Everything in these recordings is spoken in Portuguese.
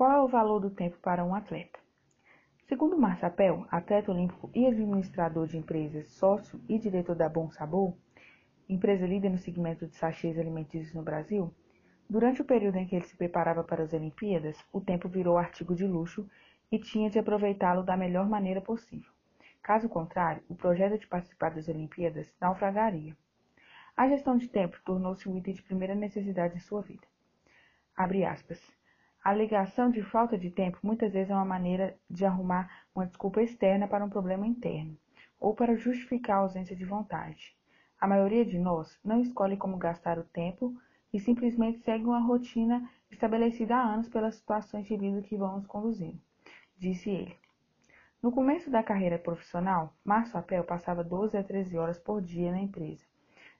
Qual é o valor do tempo para um atleta? Segundo Marçapel, atleta olímpico e administrador de empresas, sócio e diretor da Bom Sabor, empresa líder no segmento de sachês alimentícios no Brasil, durante o período em que ele se preparava para as Olimpíadas, o tempo virou artigo de luxo e tinha de aproveitá-lo da melhor maneira possível. Caso contrário, o projeto de participar das Olimpíadas naufragaria. A gestão de tempo tornou-se um item de primeira necessidade em sua vida. Abre aspas. A alegação de falta de tempo muitas vezes é uma maneira de arrumar uma desculpa externa para um problema interno, ou para justificar a ausência de vontade. A maioria de nós não escolhe como gastar o tempo e simplesmente segue uma rotina estabelecida há anos pelas situações de vida que vamos conduzindo, disse ele. No começo da carreira profissional, Márcio Apel passava 12 a 13 horas por dia na empresa.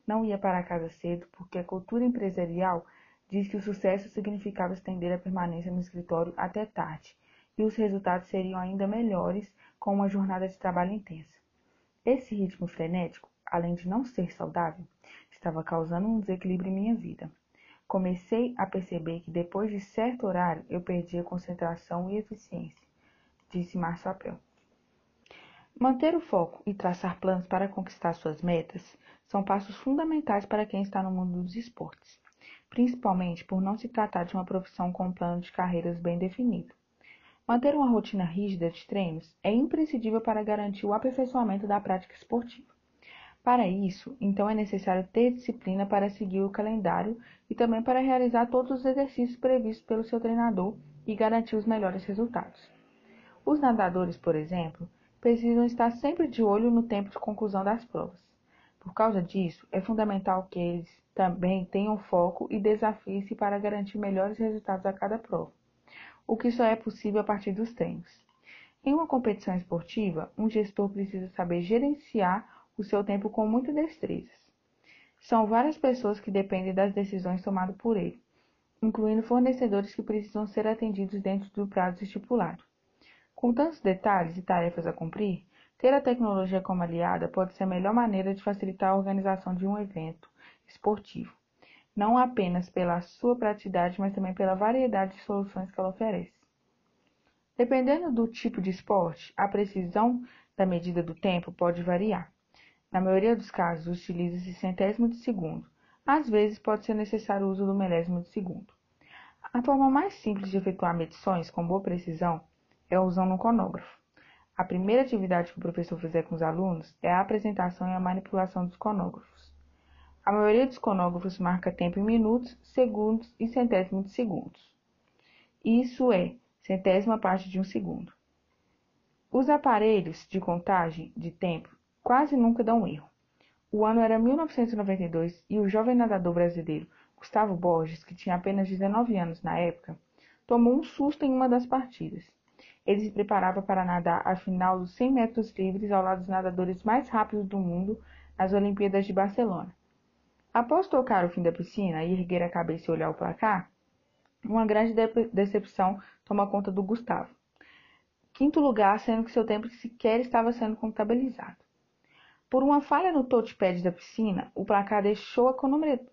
Não ia para casa cedo porque a cultura empresarial diz que o sucesso significava estender a permanência no escritório até tarde, e os resultados seriam ainda melhores com uma jornada de trabalho intensa. Esse ritmo frenético, além de não ser saudável, estava causando um desequilíbrio em minha vida. Comecei a perceber que depois de certo horário eu perdia concentração e eficiência, disse Márcio Apel. Manter o foco e traçar planos para conquistar suas metas são passos fundamentais para quem está no mundo dos esportes principalmente por não se tratar de uma profissão com um plano de carreiras bem definido. Manter uma rotina rígida de treinos é imprescindível para garantir o aperfeiçoamento da prática esportiva. Para isso, então é necessário ter disciplina para seguir o calendário e também para realizar todos os exercícios previstos pelo seu treinador e garantir os melhores resultados. Os nadadores, por exemplo, precisam estar sempre de olho no tempo de conclusão das provas. Por causa disso, é fundamental que eles também tenham foco e desafiem-se para garantir melhores resultados a cada prova, o que só é possível a partir dos treinos. Em uma competição esportiva, um gestor precisa saber gerenciar o seu tempo com muita destreza. São várias pessoas que dependem das decisões tomadas por ele, incluindo fornecedores que precisam ser atendidos dentro do prazo estipulado. Com tantos detalhes e tarefas a cumprir, ter a tecnologia como aliada pode ser a melhor maneira de facilitar a organização de um evento esportivo, não apenas pela sua praticidade, mas também pela variedade de soluções que ela oferece. Dependendo do tipo de esporte, a precisão da medida do tempo pode variar. Na maioria dos casos, utiliza-se centésimo de segundo. Às vezes, pode ser necessário o uso do milésimo de segundo. A forma mais simples de efetuar medições com boa precisão é usando um cronógrafo. A primeira atividade que o professor fizer com os alunos é a apresentação e a manipulação dos conógrafos. A maioria dos conógrafos marca tempo em minutos, segundos e centésimos de segundos. Isso é centésima parte de um segundo. Os aparelhos de contagem de tempo quase nunca dão erro. O ano era 1992 e o jovem nadador brasileiro Gustavo Borges, que tinha apenas 19 anos na época, tomou um susto em uma das partidas. Ele se preparava para nadar a final dos 100 metros livres ao lado dos nadadores mais rápidos do mundo nas Olimpíadas de Barcelona. Após tocar o fim da piscina e erguer a cabeça e olhar o placar, uma grande de decepção toma conta do Gustavo. Quinto lugar, sendo que seu tempo sequer estava sendo contabilizado. Por uma falha no touchpad da piscina, o placar deixou a cronometragem.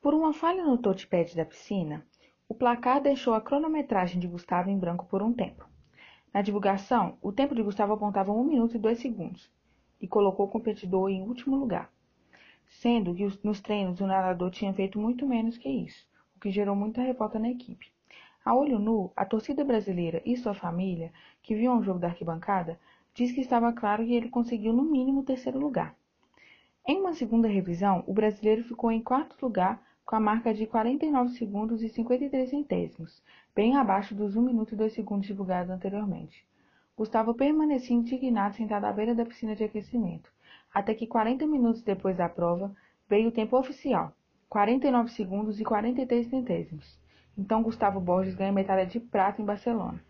Por uma falha no touchpad da piscina, o placar deixou a cronometragem de Gustavo em branco por um tempo. Na divulgação, o tempo de Gustavo apontava 1 minuto e 2 segundos e colocou o competidor em último lugar, sendo que nos treinos o nadador tinha feito muito menos que isso, o que gerou muita revolta na equipe. A olho nu, a torcida brasileira e sua família, que viam o jogo da arquibancada, diz que estava claro que ele conseguiu no mínimo o terceiro lugar. Em uma segunda revisão, o brasileiro ficou em quarto lugar com a marca de 49 segundos e 53 centésimos, bem abaixo dos 1 minuto e 2 segundos divulgados anteriormente. Gustavo permanecia indignado sentado à beira da piscina de aquecimento, até que 40 minutos depois da prova veio o tempo oficial, 49 segundos e 43 centésimos. Então Gustavo Borges ganha medalha de prata em Barcelona.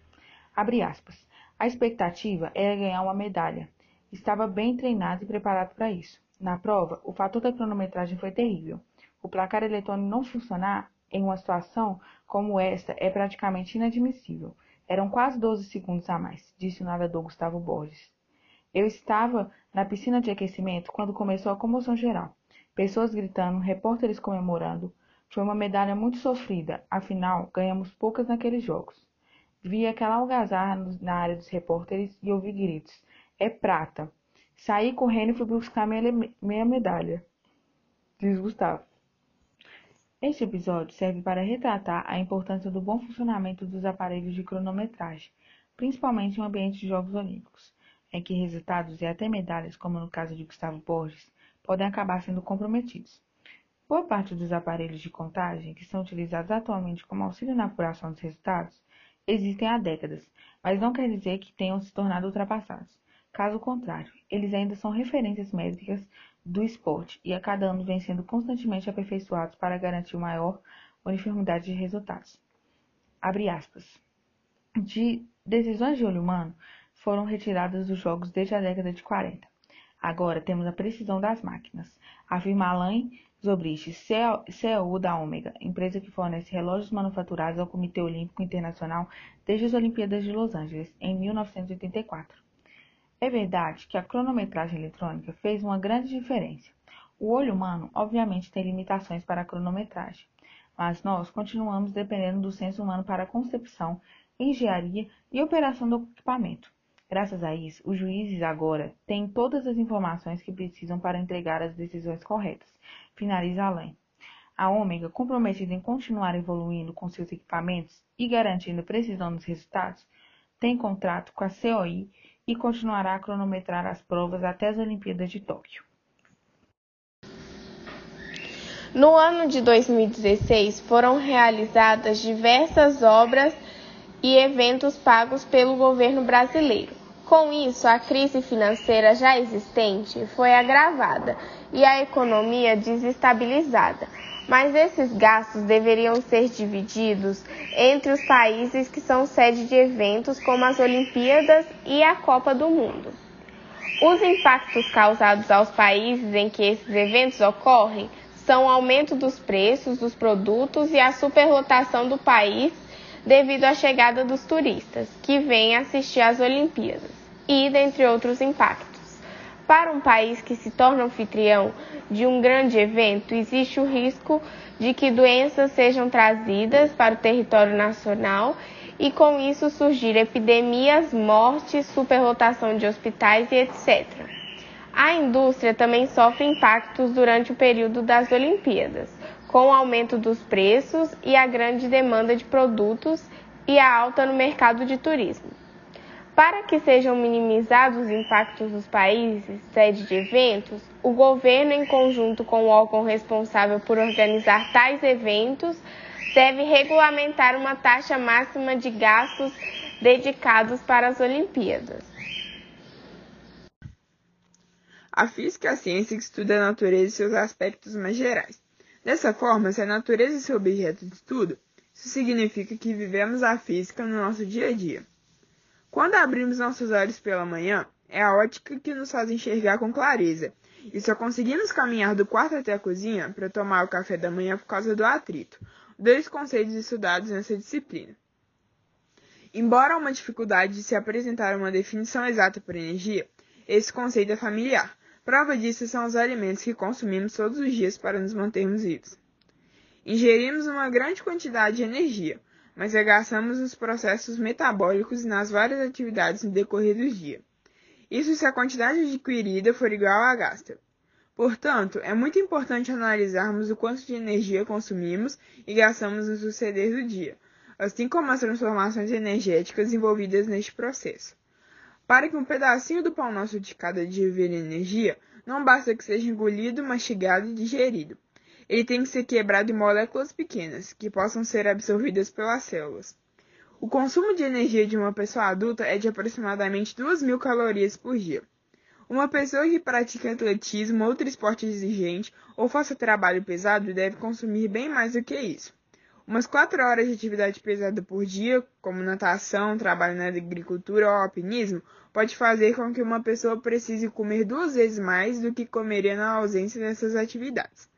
Abre aspas. A expectativa era ganhar uma medalha. Estava bem treinado e preparado para isso. Na prova, o fator da cronometragem foi terrível. O placar eletrônico não funcionar em uma situação como esta é praticamente inadmissível. Eram quase 12 segundos a mais, disse o nadador Gustavo Borges. Eu estava na piscina de aquecimento quando começou a comoção geral. Pessoas gritando, repórteres comemorando, Foi uma medalha muito sofrida, afinal, ganhamos poucas naqueles jogos. Vi aquela algazarra na área dos repórteres e ouvi gritos. É prata. Saí correndo e fui buscar minha, minha medalha. Diz Gustavo. Este episódio serve para retratar a importância do bom funcionamento dos aparelhos de cronometragem, principalmente em ambiente de Jogos Olímpicos, em que resultados e até medalhas, como no caso de Gustavo Borges, podem acabar sendo comprometidos. Boa parte dos aparelhos de contagem que são utilizados atualmente como auxílio na apuração dos resultados existem há décadas, mas não quer dizer que tenham se tornado ultrapassados. Caso contrário, eles ainda são referências métricas do esporte e a cada ano vêm sendo constantemente aperfeiçoados para garantir maior uniformidade de resultados. Abre aspas. De decisões de olho humano foram retiradas dos jogos desde a década de 40. Agora temos a precisão das máquinas, afirma Alain Zobrist, CEO da Ômega, empresa que fornece relógios manufaturados ao Comitê Olímpico Internacional desde as Olimpíadas de Los Angeles, em 1984. É verdade que a cronometragem eletrônica fez uma grande diferença. O olho humano, obviamente, tem limitações para a cronometragem, mas nós continuamos dependendo do senso humano para a concepção, engenharia e operação do equipamento. Graças a isso, os juízes agora têm todas as informações que precisam para entregar as decisões corretas finaliza Alain. A Ômega, comprometida em continuar evoluindo com seus equipamentos e garantindo precisão nos resultados, tem contrato com a COI e continuará a cronometrar as provas até as Olimpíadas de Tóquio. No ano de 2016, foram realizadas diversas obras e eventos pagos pelo governo brasileiro. Com isso, a crise financeira já existente foi agravada e a economia desestabilizada. Mas esses gastos deveriam ser divididos entre os países que são sede de eventos como as Olimpíadas e a Copa do Mundo. Os impactos causados aos países em que esses eventos ocorrem são o aumento dos preços dos produtos e a superlotação do país devido à chegada dos turistas que vêm assistir às Olimpíadas, e dentre outros impactos. Para um país que se torna anfitrião de um grande evento, existe o risco de que doenças sejam trazidas para o território nacional e com isso surgir epidemias, mortes, superlotação de hospitais e etc. A indústria também sofre impactos durante o período das Olimpíadas com o aumento dos preços e a grande demanda de produtos e a alta no mercado de turismo. Para que sejam minimizados os impactos dos países sede de eventos, o governo, em conjunto com o órgão responsável por organizar tais eventos, deve regulamentar uma taxa máxima de gastos dedicados para as Olimpíadas. A física é a ciência que estuda a natureza e seus aspectos mais gerais. Dessa forma, se a natureza é seu objeto de estudo, isso significa que vivemos a física no nosso dia a dia. Quando abrimos nossos olhos pela manhã, é a ótica que nos faz enxergar com clareza, e só conseguimos caminhar do quarto até a cozinha para tomar o café da manhã por causa do atrito, dois conceitos estudados nessa disciplina. Embora uma dificuldade de se apresentar uma definição exata para energia, esse conceito é familiar, Prova disso são os alimentos que consumimos todos os dias para nos mantermos vivos. Ingerimos uma grande quantidade de energia, mas regastamos nos processos metabólicos e nas várias atividades no decorrer do dia. Isso se a quantidade adquirida for igual à gasta. Portanto, é muito importante analisarmos o quanto de energia consumimos e gastamos no suceder do dia, assim como as transformações energéticas envolvidas neste processo. Para que um pedacinho do pão nosso de cada dia vire energia, não basta que seja engolido, mastigado e digerido. Ele tem que ser quebrado em moléculas pequenas, que possam ser absorvidas pelas células. O consumo de energia de uma pessoa adulta é de aproximadamente 2.000 calorias por dia. Uma pessoa que pratica atletismo, outro esporte exigente ou faça trabalho pesado deve consumir bem mais do que isso. Umas quatro horas de atividade pesada por dia, como natação, trabalho na agricultura ou alpinismo, pode fazer com que uma pessoa precise comer duas vezes mais do que comeria na ausência dessas atividades.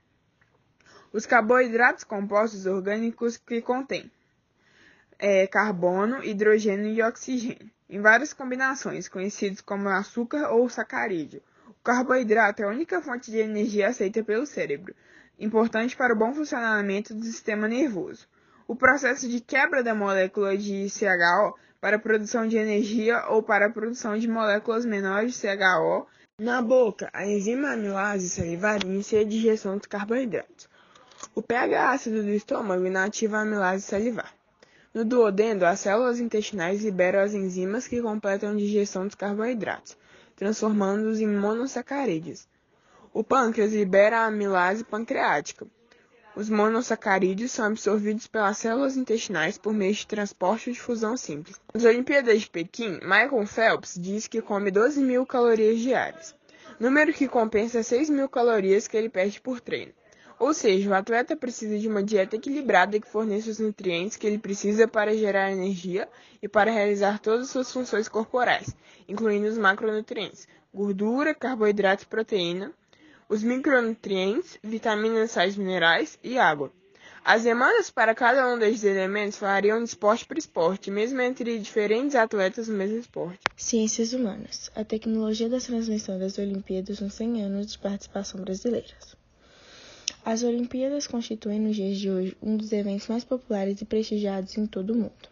Os carboidratos compostos orgânicos que contêm é, carbono, hidrogênio e oxigênio, em várias combinações, conhecidos como açúcar ou sacarídeo. O carboidrato é a única fonte de energia aceita pelo cérebro, importante para o bom funcionamento do sistema nervoso. O processo de quebra da molécula de CHO para a produção de energia ou para a produção de moléculas menores de CHO. Na boca, a enzima amilase salivar inicia a digestão dos carboidratos. O pH ácido do estômago inativa a amilase salivar. No duodeno, as células intestinais liberam as enzimas que completam a digestão dos carboidratos, transformando-os em monossacarídeos. O pâncreas libera a amilase pancreática. Os monossacarídeos são absorvidos pelas células intestinais por meio de transporte ou difusão simples. Nas Olimpíadas de Pequim, Michael Phelps diz que come 12 mil calorias diárias, número que compensa 6 mil calorias que ele perde por treino. Ou seja, o atleta precisa de uma dieta equilibrada que forneça os nutrientes que ele precisa para gerar energia e para realizar todas as suas funções corporais, incluindo os macronutrientes, gordura, carboidrato e proteína, os micronutrientes, vitaminas, sais minerais e água. As demandas para cada um desses elementos variam de esporte para esporte, mesmo entre diferentes atletas no mesmo esporte. Ciências Humanas. A tecnologia da transmissão das Olimpíadas nos 100 anos de participação brasileiras. As Olimpíadas constituem nos dias de hoje um dos eventos mais populares e prestigiados em todo o mundo.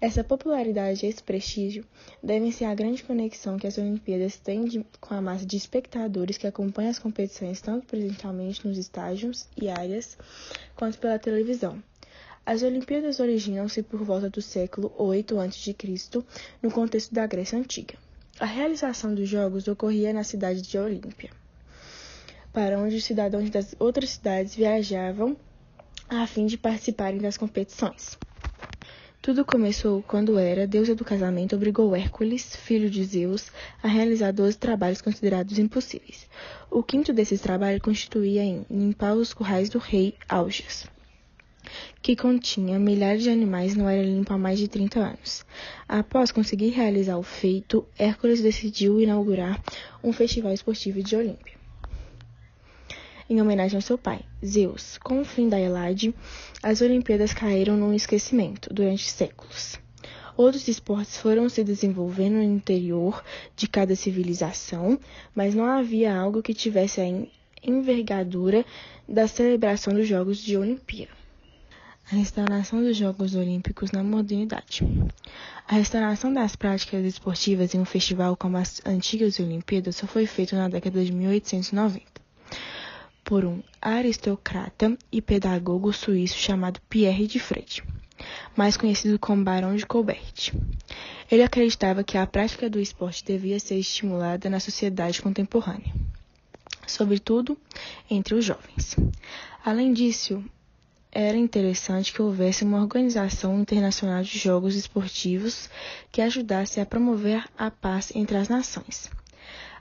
Essa popularidade e esse prestígio devem-se à grande conexão que as Olimpíadas têm de, com a massa de espectadores que acompanham as competições tanto presencialmente nos estádios e áreas, quanto pela televisão. As Olimpíadas originam-se por volta do século VIII a.C., no contexto da Grécia Antiga. A realização dos Jogos ocorria na cidade de Olímpia, para onde os cidadãos das outras cidades viajavam a fim de participarem das competições. Tudo começou quando Hera, deusa do casamento, obrigou Hércules, filho de Zeus, a realizar doze trabalhos considerados impossíveis. O quinto desses trabalhos constituía em limpar os currais do rei Augeas, que continha milhares de animais não era limpo há mais de 30 anos. Após conseguir realizar o feito, Hércules decidiu inaugurar um festival esportivo de Olímpia em homenagem ao seu pai, Zeus. Com o fim da Elade, as Olimpíadas caíram no esquecimento durante séculos. Outros esportes foram se desenvolvendo no interior de cada civilização, mas não havia algo que tivesse a envergadura da celebração dos Jogos de Olimpíada. A restauração dos Jogos Olímpicos na modernidade. A restauração das práticas esportivas em um festival como as antigas Olimpíadas só foi feita na década de 1890 por um aristocrata e pedagogo suíço chamado Pierre de Fred, mais conhecido como Barão de Colbert. Ele acreditava que a prática do esporte devia ser estimulada na sociedade contemporânea, sobretudo entre os jovens. Além disso, era interessante que houvesse uma organização internacional de jogos esportivos que ajudasse a promover a paz entre as nações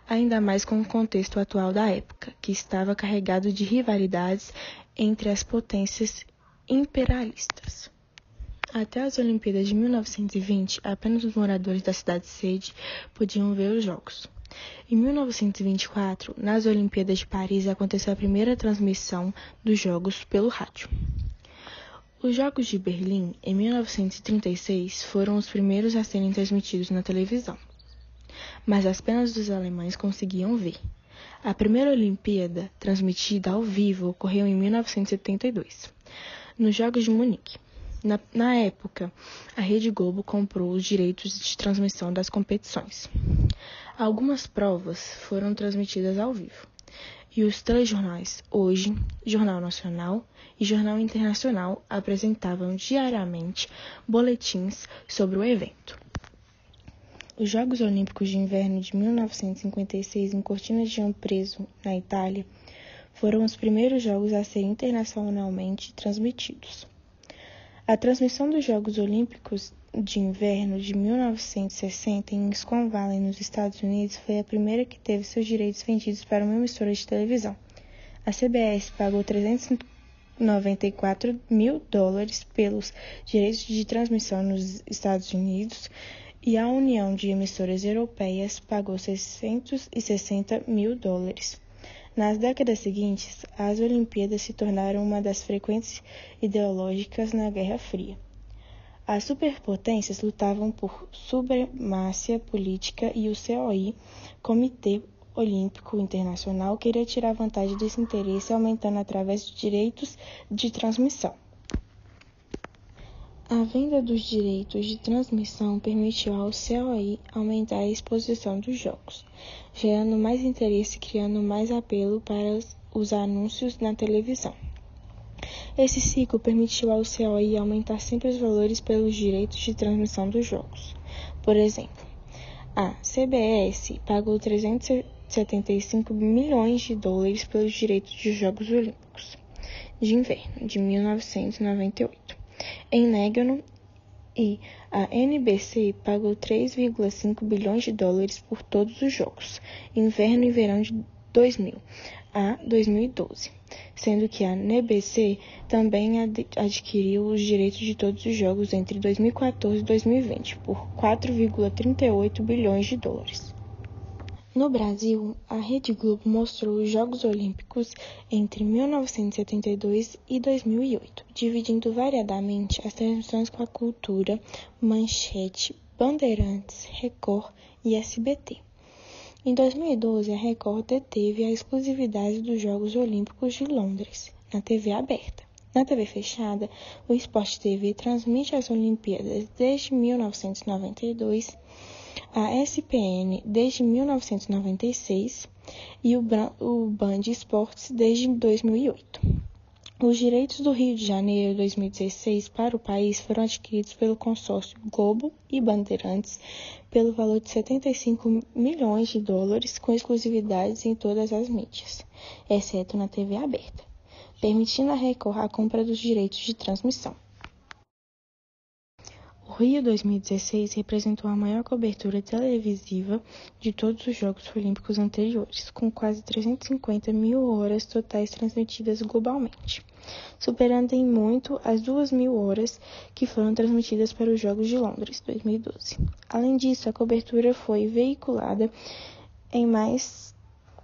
ainda mais com o contexto atual da época, que estava carregado de rivalidades entre as potências imperialistas. Até as Olimpíadas de 1920, apenas os moradores da cidade-sede podiam ver os Jogos. Em 1924, nas Olimpíadas de Paris, aconteceu a primeira transmissão dos Jogos pelo rádio. Os Jogos de Berlim, em 1936, foram os primeiros a serem transmitidos na televisão mas apenas os alemães conseguiam ver. A primeira Olimpíada, transmitida ao vivo, ocorreu em 1972, nos Jogos de Munique. Na, na, época, a Rede Globo comprou os direitos de transmissão das competições. Algumas provas foram transmitidas ao vivo. E os telejornais Hoje, Jornal Nacional e Jornal Internacional apresentavam diariamente boletins sobre o evento. Os Jogos Olímpicos de Inverno de 1956 em Cortina de Preso, na Itália, foram os primeiros jogos a serem internacionalmente transmitidos. A transmissão dos Jogos Olímpicos de Inverno de 1960 em Scone Valley, nos Estados Unidos, foi a primeira que teve seus direitos vendidos para uma emissora de televisão. A CBS pagou 394 mil dólares pelos direitos de transmissão nos Estados Unidos e a União de Emissoras Europeias pagou 660 mil dólares. Nas décadas seguintes, as Olimpíadas se tornaram uma das frequentes ideológicas na Guerra Fria. As superpotências lutavam por supremacia política e o COI, Comitê Olímpico Internacional queria tirar vantagem desse interesse, aumentando através de direitos de transmissão. A venda dos direitos de transmissão permitiu ao COI aumentar a exposição dos jogos, gerando mais interesse e criando mais apelo para os anúncios na televisão. Esse ciclo permitiu ao COI aumentar sempre os valores pelos direitos de transmissão dos jogos. Por exemplo, a CBS pagou 375 milhões de dólares pelos direitos de Jogos Olímpicos de Inverno de 1998 em Nagano e a NBC pagou 3,5 bilhões de dólares por todos os jogos, inverno e verão de 2000 a 2012, sendo que a NBC também ad adquiriu os direitos de todos os jogos entre 2014 e 2020 por 4,38 bilhões de dólares. No Brasil, a Rede Globo mostrou os Jogos Olímpicos entre 1972 e 2008, dividindo variadamente as transmissões com a Cultura, Manchete, Bandeirantes, Record e SBT. Em 2012, a Record deteve a exclusividade dos Jogos Olímpicos de Londres, na TV aberta. Na TV fechada, o Sport TV transmite as Olimpíadas desde 1992 a SPN desde 1996 e o, Band Esportes desde 2008. Os direitos do Rio de Janeiro 2016 para o país foram adquiridos pelo consórcio Globo e Bandeirantes pelo valor de 75 milhões de dólares, com exclusividades em todas as mídias, exceto na TV aberta, permitindo a Record a compra dos direitos de transmissão. Rio 2016 representou a maior cobertura televisiva de todos os Jogos Olímpicos anteriores, com quase 350 mil horas totais transmitidas globalmente, superando em muito as 2 mil horas que foram transmitidas para os Jogos de Londres 2012. Além disso, a cobertura foi veiculada em mais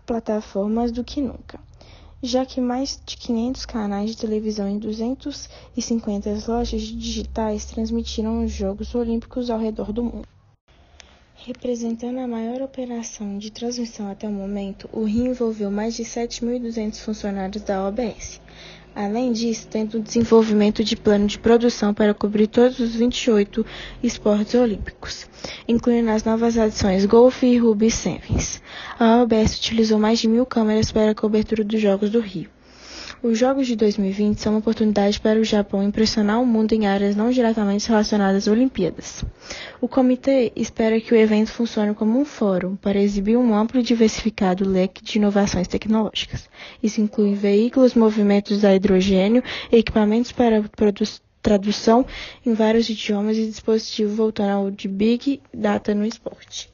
plataformas do que nunca já que mais de 500 canais de televisão e 250 lojas digitais transmitiram os Jogos Olímpicos ao redor do mundo. Representando a maior operação de transmissão até o momento, o Rio envolveu mais de 7.200 funcionários da OBS, Além disso, tendo o desenvolvimento de plano de produção para cobrir todos os 28 esportes olímpicos, incluindo as novas adições Golf e Rugby Sevens. A OBS utilizou mais de mil câmeras para a cobertura dos Jogos do Rio. Os Jogos de 2020 são uma oportunidade para o Japão impressionar o mundo em áreas não diretamente relacionadas às Olimpíadas. O comitê espera que o evento funcione como um fórum para exibir um amplo e diversificado leque de inovações tecnológicas. Isso inclui veículos, movimentos a hidrogênio, equipamentos para tradução em vários idiomas e dispositivos voltando ao de Big Data no esporte.